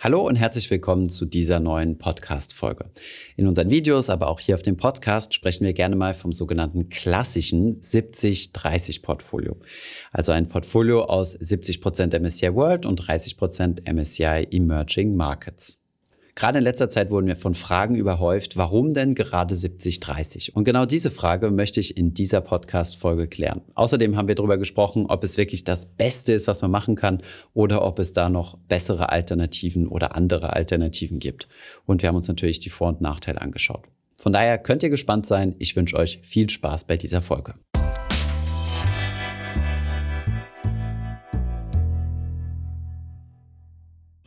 Hallo und herzlich willkommen zu dieser neuen Podcast-Folge. In unseren Videos, aber auch hier auf dem Podcast sprechen wir gerne mal vom sogenannten klassischen 70-30-Portfolio. Also ein Portfolio aus 70% MSCI World und 30% MSCI Emerging Markets. Gerade in letzter Zeit wurden wir von Fragen überhäuft, warum denn gerade 70-30? Und genau diese Frage möchte ich in dieser Podcast-Folge klären. Außerdem haben wir darüber gesprochen, ob es wirklich das Beste ist, was man machen kann oder ob es da noch bessere Alternativen oder andere Alternativen gibt. Und wir haben uns natürlich die Vor- und Nachteile angeschaut. Von daher könnt ihr gespannt sein. Ich wünsche euch viel Spaß bei dieser Folge.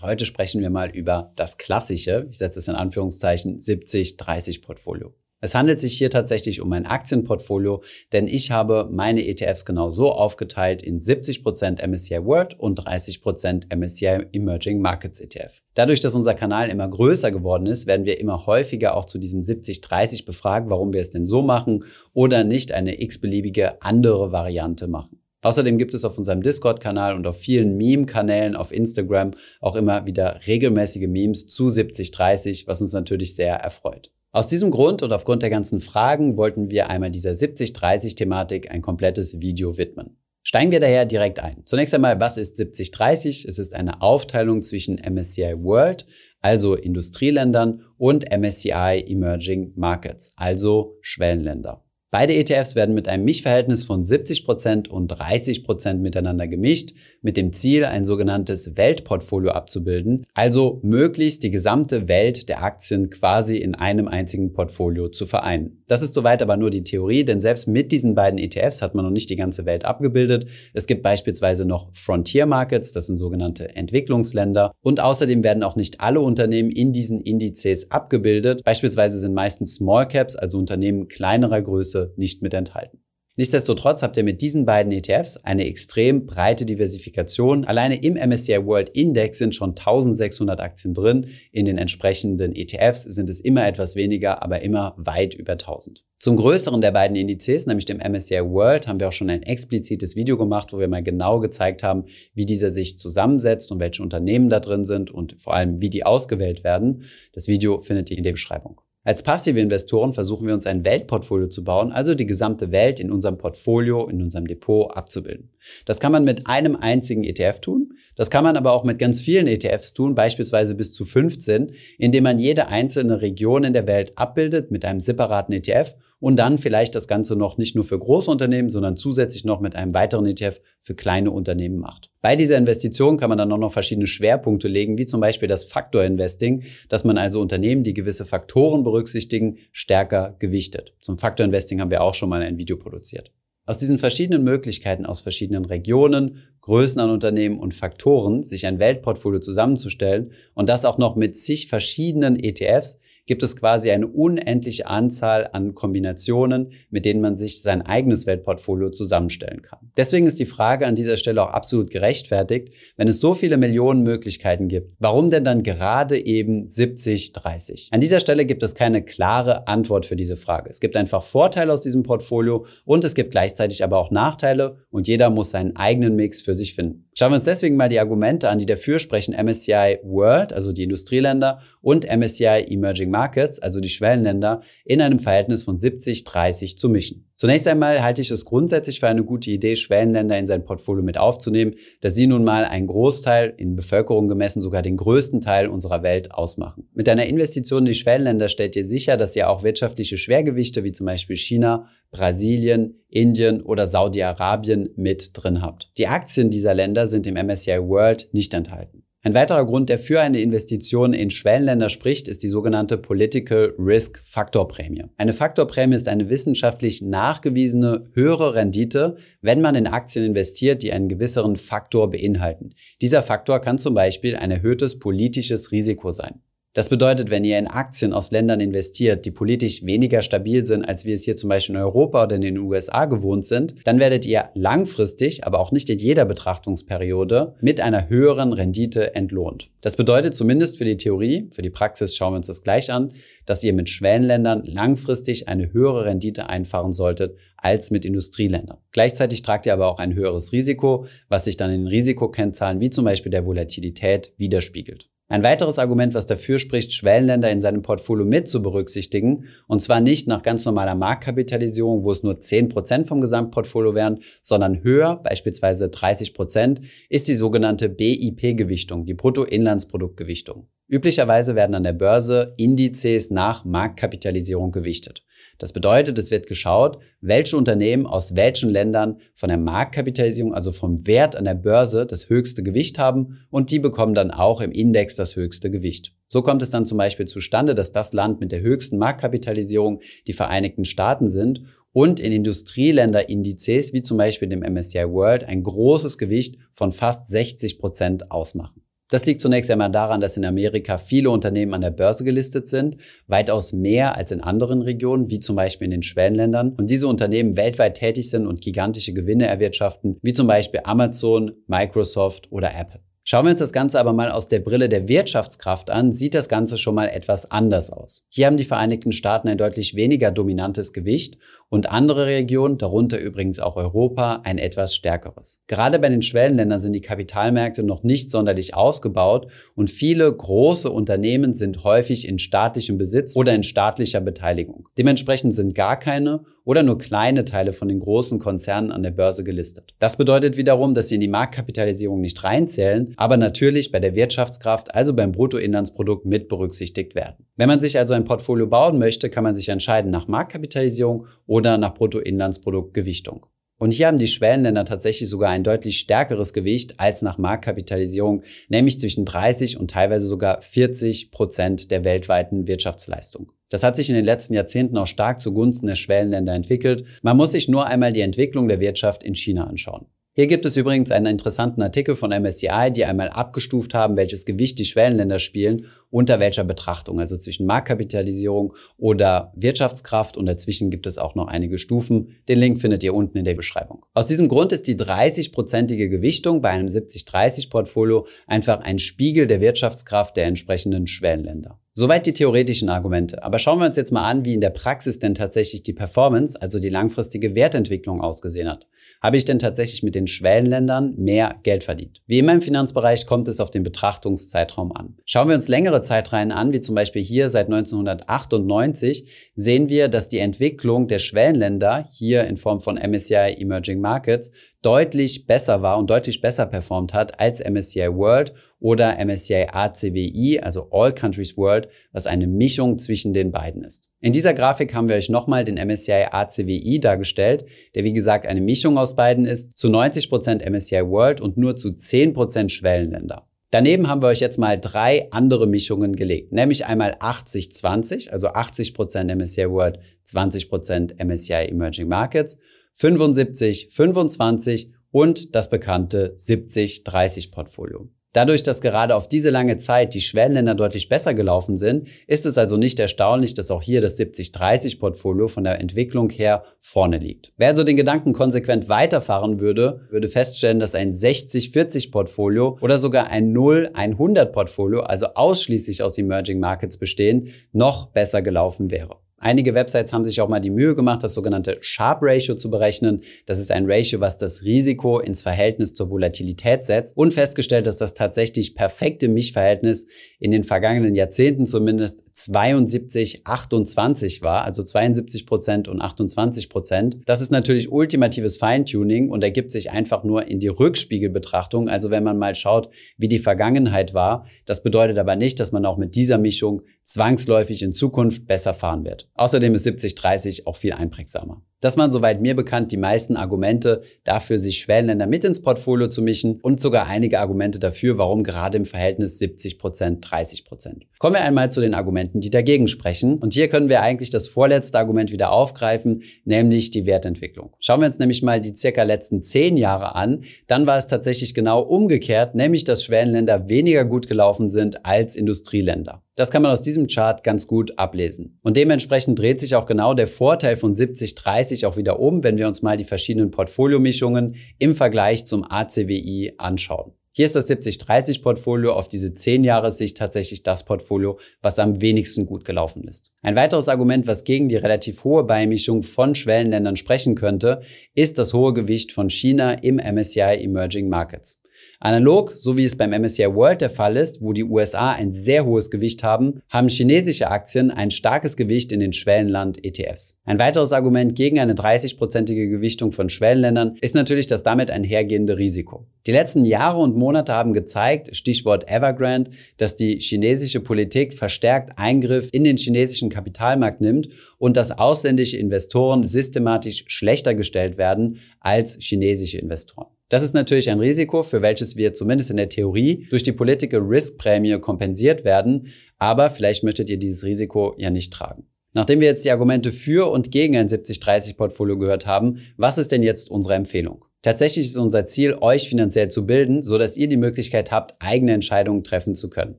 Heute sprechen wir mal über das klassische, ich setze es in Anführungszeichen, 70-30-Portfolio. Es handelt sich hier tatsächlich um ein Aktienportfolio, denn ich habe meine ETFs genau so aufgeteilt in 70% MSCI World und 30% MSCI Emerging Markets ETF. Dadurch, dass unser Kanal immer größer geworden ist, werden wir immer häufiger auch zu diesem 70-30 befragt, warum wir es denn so machen oder nicht eine x-beliebige andere Variante machen. Außerdem gibt es auf unserem Discord-Kanal und auf vielen Meme-Kanälen auf Instagram auch immer wieder regelmäßige Memes zu 7030, was uns natürlich sehr erfreut. Aus diesem Grund und aufgrund der ganzen Fragen wollten wir einmal dieser 7030-Thematik ein komplettes Video widmen. Steigen wir daher direkt ein. Zunächst einmal, was ist 7030? Es ist eine Aufteilung zwischen MSCI World, also Industrieländern, und MSCI Emerging Markets, also Schwellenländer. Beide ETFs werden mit einem Mischverhältnis von 70% und 30% miteinander gemischt, mit dem Ziel, ein sogenanntes Weltportfolio abzubilden, also möglichst die gesamte Welt der Aktien quasi in einem einzigen Portfolio zu vereinen. Das ist soweit aber nur die Theorie, denn selbst mit diesen beiden ETFs hat man noch nicht die ganze Welt abgebildet. Es gibt beispielsweise noch Frontier Markets, das sind sogenannte Entwicklungsländer, und außerdem werden auch nicht alle Unternehmen in diesen Indizes abgebildet. Beispielsweise sind meistens Small Caps, also Unternehmen kleinerer Größe, nicht mit enthalten. Nichtsdestotrotz habt ihr mit diesen beiden ETFs eine extrem breite Diversifikation. Alleine im MSCI World Index sind schon 1600 Aktien drin. In den entsprechenden ETFs sind es immer etwas weniger, aber immer weit über 1000. Zum größeren der beiden Indizes, nämlich dem MSCI World, haben wir auch schon ein explizites Video gemacht, wo wir mal genau gezeigt haben, wie dieser sich zusammensetzt und welche Unternehmen da drin sind und vor allem, wie die ausgewählt werden. Das Video findet ihr in der Beschreibung. Als passive Investoren versuchen wir uns ein Weltportfolio zu bauen, also die gesamte Welt in unserem Portfolio, in unserem Depot abzubilden. Das kann man mit einem einzigen ETF tun. Das kann man aber auch mit ganz vielen ETFs tun, beispielsweise bis zu 15, indem man jede einzelne Region in der Welt abbildet mit einem separaten ETF und dann vielleicht das Ganze noch nicht nur für große Unternehmen, sondern zusätzlich noch mit einem weiteren ETF für kleine Unternehmen macht. Bei dieser Investition kann man dann auch noch verschiedene Schwerpunkte legen, wie zum Beispiel das Faktor Investing, dass man also Unternehmen, die gewisse Faktoren berücksichtigen, stärker gewichtet. Zum Faktor Investing haben wir auch schon mal ein Video produziert. Aus diesen verschiedenen Möglichkeiten aus verschiedenen Regionen, Größen an Unternehmen und Faktoren, sich ein Weltportfolio zusammenzustellen und das auch noch mit zig verschiedenen ETFs, gibt es quasi eine unendliche Anzahl an Kombinationen, mit denen man sich sein eigenes Weltportfolio zusammenstellen kann. Deswegen ist die Frage an dieser Stelle auch absolut gerechtfertigt, wenn es so viele Millionen Möglichkeiten gibt, warum denn dann gerade eben 70, 30? An dieser Stelle gibt es keine klare Antwort für diese Frage. Es gibt einfach Vorteile aus diesem Portfolio und es gibt gleichzeitig aber auch Nachteile und jeder muss seinen eigenen Mix für sich finden. Schauen wir uns deswegen mal die Argumente an, die dafür sprechen, MSCI World, also die Industrieländer, und MSCI Emerging Markets, also die Schwellenländer, in einem Verhältnis von 70-30 zu mischen. Zunächst einmal halte ich es grundsätzlich für eine gute Idee, Schwellenländer in sein Portfolio mit aufzunehmen, da sie nun mal einen Großteil, in Bevölkerung gemessen sogar den größten Teil unserer Welt ausmachen. Mit einer Investition in die Schwellenländer stellt ihr sicher, dass ihr auch wirtschaftliche Schwergewichte wie zum Beispiel China, Brasilien, Indien oder Saudi-Arabien mit drin habt. Die Aktien dieser Länder sind im MSCI World nicht enthalten. Ein weiterer Grund, der für eine Investition in Schwellenländer spricht, ist die sogenannte Political Risk Factor Prämie. Eine Faktorprämie ist eine wissenschaftlich nachgewiesene höhere Rendite, wenn man in Aktien investiert, die einen gewisseren Faktor beinhalten. Dieser Faktor kann zum Beispiel ein erhöhtes politisches Risiko sein. Das bedeutet, wenn ihr in Aktien aus Ländern investiert, die politisch weniger stabil sind, als wir es hier zum Beispiel in Europa oder in den USA gewohnt sind, dann werdet ihr langfristig, aber auch nicht in jeder Betrachtungsperiode, mit einer höheren Rendite entlohnt. Das bedeutet zumindest für die Theorie, für die Praxis schauen wir uns das gleich an, dass ihr mit Schwellenländern langfristig eine höhere Rendite einfahren solltet als mit Industrieländern. Gleichzeitig tragt ihr aber auch ein höheres Risiko, was sich dann in Risikokennzahlen wie zum Beispiel der Volatilität widerspiegelt. Ein weiteres Argument, was dafür spricht, Schwellenländer in seinem Portfolio mit zu berücksichtigen, und zwar nicht nach ganz normaler Marktkapitalisierung, wo es nur 10% vom Gesamtportfolio wären, sondern höher, beispielsweise 30%, ist die sogenannte BIP-Gewichtung, die Bruttoinlandsproduktgewichtung. Üblicherweise werden an der Börse Indizes nach Marktkapitalisierung gewichtet. Das bedeutet, es wird geschaut, welche Unternehmen aus welchen Ländern von der Marktkapitalisierung, also vom Wert an der Börse, das höchste Gewicht haben und die bekommen dann auch im Index das höchste Gewicht. So kommt es dann zum Beispiel zustande, dass das Land mit der höchsten Marktkapitalisierung die Vereinigten Staaten sind und in Industrieländer-Indizes wie zum Beispiel dem MSCI World ein großes Gewicht von fast 60 Prozent ausmachen. Das liegt zunächst einmal daran, dass in Amerika viele Unternehmen an der Börse gelistet sind, weitaus mehr als in anderen Regionen, wie zum Beispiel in den Schwellenländern. Und diese Unternehmen weltweit tätig sind und gigantische Gewinne erwirtschaften, wie zum Beispiel Amazon, Microsoft oder Apple. Schauen wir uns das Ganze aber mal aus der Brille der Wirtschaftskraft an, sieht das Ganze schon mal etwas anders aus. Hier haben die Vereinigten Staaten ein deutlich weniger dominantes Gewicht und andere Regionen, darunter übrigens auch Europa, ein etwas stärkeres. Gerade bei den Schwellenländern sind die Kapitalmärkte noch nicht sonderlich ausgebaut und viele große Unternehmen sind häufig in staatlichem Besitz oder in staatlicher Beteiligung. Dementsprechend sind gar keine oder nur kleine Teile von den großen Konzernen an der Börse gelistet. Das bedeutet wiederum, dass sie in die Marktkapitalisierung nicht reinzählen, aber natürlich bei der Wirtschaftskraft, also beim Bruttoinlandsprodukt mit berücksichtigt werden. Wenn man sich also ein Portfolio bauen möchte, kann man sich entscheiden nach Marktkapitalisierung oder nach Bruttoinlandsproduktgewichtung. Und hier haben die Schwellenländer tatsächlich sogar ein deutlich stärkeres Gewicht als nach Marktkapitalisierung, nämlich zwischen 30 und teilweise sogar 40 Prozent der weltweiten Wirtschaftsleistung. Das hat sich in den letzten Jahrzehnten auch stark zugunsten der Schwellenländer entwickelt. Man muss sich nur einmal die Entwicklung der Wirtschaft in China anschauen. Hier gibt es übrigens einen interessanten Artikel von MSCI, die einmal abgestuft haben, welches Gewicht die Schwellenländer spielen, unter welcher Betrachtung, also zwischen Marktkapitalisierung oder Wirtschaftskraft und dazwischen gibt es auch noch einige Stufen. Den Link findet ihr unten in der Beschreibung. Aus diesem Grund ist die 30-prozentige Gewichtung bei einem 70-30-Portfolio einfach ein Spiegel der Wirtschaftskraft der entsprechenden Schwellenländer. Soweit die theoretischen Argumente. Aber schauen wir uns jetzt mal an, wie in der Praxis denn tatsächlich die Performance, also die langfristige Wertentwicklung ausgesehen hat. Habe ich denn tatsächlich mit den Schwellenländern mehr Geld verdient? Wie immer im Finanzbereich kommt es auf den Betrachtungszeitraum an. Schauen wir uns längere Zeitreihen an, wie zum Beispiel hier seit 1998, sehen wir, dass die Entwicklung der Schwellenländer hier in Form von MSCI Emerging Markets deutlich besser war und deutlich besser performt hat als MSCI World oder MSCI ACWI, also All Countries World, was eine Mischung zwischen den beiden ist. In dieser Grafik haben wir euch nochmal den MSCI ACWI dargestellt, der wie gesagt eine Mischung aus beiden ist, zu 90% MSCI World und nur zu 10% Schwellenländer. Daneben haben wir euch jetzt mal drei andere Mischungen gelegt, nämlich einmal 80-20, also 80% MSCI World, 20% MSCI Emerging Markets 75, 25 und das bekannte 70-30 Portfolio. Dadurch, dass gerade auf diese lange Zeit die Schwellenländer deutlich besser gelaufen sind, ist es also nicht erstaunlich, dass auch hier das 70-30-Portfolio von der Entwicklung her vorne liegt. Wer also den Gedanken konsequent weiterfahren würde, würde feststellen, dass ein 60-40-Portfolio oder sogar ein 0-100-Portfolio, also ausschließlich aus Emerging Markets bestehen, noch besser gelaufen wäre. Einige Websites haben sich auch mal die Mühe gemacht, das sogenannte Sharp Ratio zu berechnen. Das ist ein Ratio, was das Risiko ins Verhältnis zur Volatilität setzt und festgestellt, dass das tatsächlich perfekte Mischverhältnis in den vergangenen Jahrzehnten zumindest 72, 28 war, also 72 Prozent und 28 Prozent. Das ist natürlich ultimatives Feintuning und ergibt sich einfach nur in die Rückspiegelbetrachtung. Also wenn man mal schaut, wie die Vergangenheit war. Das bedeutet aber nicht, dass man auch mit dieser Mischung zwangsläufig in Zukunft besser fahren wird. Außerdem ist 70-30 auch viel einprägsamer. Das waren soweit mir bekannt die meisten Argumente dafür, sich Schwellenländer mit ins Portfolio zu mischen und sogar einige Argumente dafür, warum gerade im Verhältnis 70%, 30%. Kommen wir einmal zu den Argumenten, die dagegen sprechen. Und hier können wir eigentlich das vorletzte Argument wieder aufgreifen, nämlich die Wertentwicklung. Schauen wir uns nämlich mal die circa letzten zehn Jahre an, dann war es tatsächlich genau umgekehrt, nämlich dass Schwellenländer weniger gut gelaufen sind als Industrieländer. Das kann man aus diesem Chart ganz gut ablesen. Und dementsprechend dreht sich auch genau der Vorteil von 70-30 auch wieder um, wenn wir uns mal die verschiedenen Portfoliomischungen im Vergleich zum ACWI anschauen. Hier ist das 70-30-Portfolio auf diese 10-Jahres-Sicht tatsächlich das Portfolio, was am wenigsten gut gelaufen ist. Ein weiteres Argument, was gegen die relativ hohe Beimischung von Schwellenländern sprechen könnte, ist das hohe Gewicht von China im MSCI Emerging Markets. Analog, so wie es beim MSCI World der Fall ist, wo die USA ein sehr hohes Gewicht haben, haben chinesische Aktien ein starkes Gewicht in den Schwellenland-ETFs. Ein weiteres Argument gegen eine 30-prozentige Gewichtung von Schwellenländern ist natürlich das damit einhergehende Risiko. Die letzten Jahre und Monate haben gezeigt, Stichwort Evergrande, dass die chinesische Politik verstärkt Eingriff in den chinesischen Kapitalmarkt nimmt und dass ausländische Investoren systematisch schlechter gestellt werden als chinesische Investoren. Das ist natürlich ein Risiko, für welches wir zumindest in der Theorie durch die Political Risk Prämie kompensiert werden, aber vielleicht möchtet ihr dieses Risiko ja nicht tragen. Nachdem wir jetzt die Argumente für und gegen ein 70-30 Portfolio gehört haben, was ist denn jetzt unsere Empfehlung? Tatsächlich ist unser Ziel, euch finanziell zu bilden, so dass ihr die Möglichkeit habt, eigene Entscheidungen treffen zu können.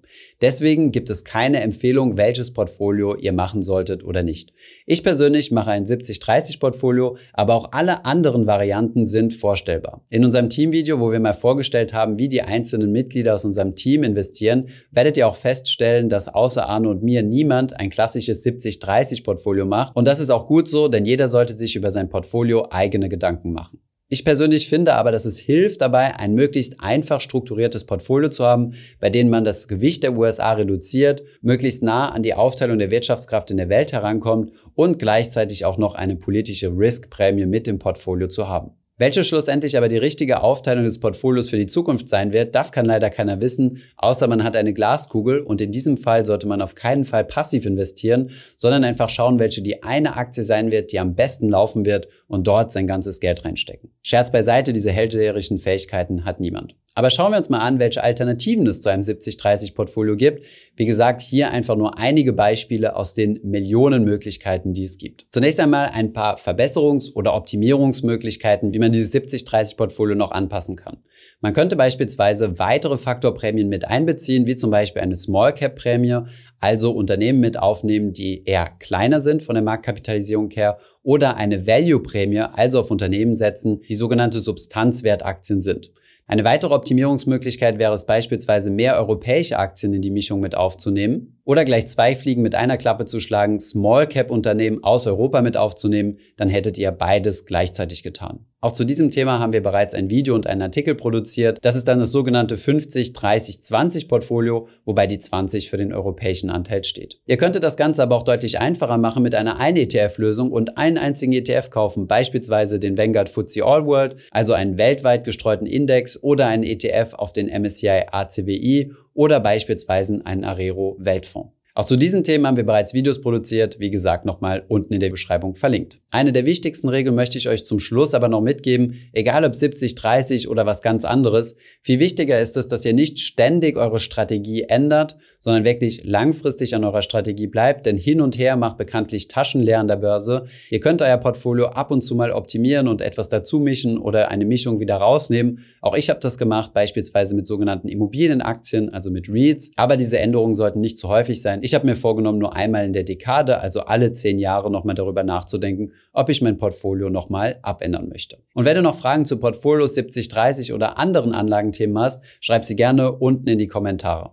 Deswegen gibt es keine Empfehlung, welches Portfolio ihr machen solltet oder nicht. Ich persönlich mache ein 70-30 Portfolio, aber auch alle anderen Varianten sind vorstellbar. In unserem Teamvideo, wo wir mal vorgestellt haben, wie die einzelnen Mitglieder aus unserem Team investieren, werdet ihr auch feststellen, dass außer Arno und mir niemand ein klassisches 70-30 Portfolio macht. Und das ist auch gut so, denn jeder sollte sich über sein Portfolio eigene Gedanken machen. Ich persönlich finde aber, dass es hilft dabei, ein möglichst einfach strukturiertes Portfolio zu haben, bei dem man das Gewicht der USA reduziert, möglichst nah an die Aufteilung der Wirtschaftskraft in der Welt herankommt und gleichzeitig auch noch eine politische Risk-Prämie mit dem Portfolio zu haben. Welche schlussendlich aber die richtige Aufteilung des Portfolios für die Zukunft sein wird, das kann leider keiner wissen, außer man hat eine Glaskugel und in diesem Fall sollte man auf keinen Fall passiv investieren, sondern einfach schauen, welche die eine Aktie sein wird, die am besten laufen wird und dort sein ganzes Geld reinstecken. Scherz beiseite, diese hellseherischen Fähigkeiten hat niemand. Aber schauen wir uns mal an, welche Alternativen es zu einem 70-30-Portfolio gibt. Wie gesagt, hier einfach nur einige Beispiele aus den Millionen Möglichkeiten, die es gibt. Zunächst einmal ein paar Verbesserungs- oder Optimierungsmöglichkeiten, wie man dieses 70-30-Portfolio noch anpassen kann. Man könnte beispielsweise weitere Faktorprämien mit einbeziehen, wie zum Beispiel eine Small Cap Prämie, also Unternehmen mit aufnehmen, die eher kleiner sind von der Marktkapitalisierung her, oder eine Value Prämie, also auf Unternehmen setzen, die sogenannte Substanzwertaktien sind. Eine weitere Optimierungsmöglichkeit wäre es beispielsweise, mehr europäische Aktien in die Mischung mit aufzunehmen oder gleich zwei Fliegen mit einer Klappe zu schlagen, Small Cap Unternehmen aus Europa mit aufzunehmen, dann hättet ihr beides gleichzeitig getan. Auch zu diesem Thema haben wir bereits ein Video und einen Artikel produziert. Das ist dann das sogenannte 50, 30, 20 Portfolio, wobei die 20 für den europäischen Anteil steht. Ihr könntet das Ganze aber auch deutlich einfacher machen mit einer 1-ETF-Lösung und einen einzigen ETF kaufen, beispielsweise den Vanguard FTSE All World, also einen weltweit gestreuten Index oder einen ETF auf den MSCI ACWI oder beispielsweise einen Arero Weltfonds. Auch zu diesen Themen haben wir bereits Videos produziert, wie gesagt nochmal unten in der Beschreibung verlinkt. Eine der wichtigsten Regeln möchte ich euch zum Schluss aber noch mitgeben, egal ob 70, 30 oder was ganz anderes. Viel wichtiger ist es, dass ihr nicht ständig eure Strategie ändert, sondern wirklich langfristig an eurer Strategie bleibt, denn hin und her macht bekanntlich Taschen leer an der Börse. Ihr könnt euer Portfolio ab und zu mal optimieren und etwas dazu mischen oder eine Mischung wieder rausnehmen. Auch ich habe das gemacht, beispielsweise mit sogenannten Immobilienaktien, also mit REITs. Aber diese Änderungen sollten nicht zu häufig sein. Ich habe mir vorgenommen, nur einmal in der Dekade, also alle zehn Jahre, nochmal darüber nachzudenken, ob ich mein Portfolio nochmal abändern möchte. Und wenn du noch Fragen zu Portfolios 70, 30 oder anderen Anlagenthemen hast, schreib sie gerne unten in die Kommentare.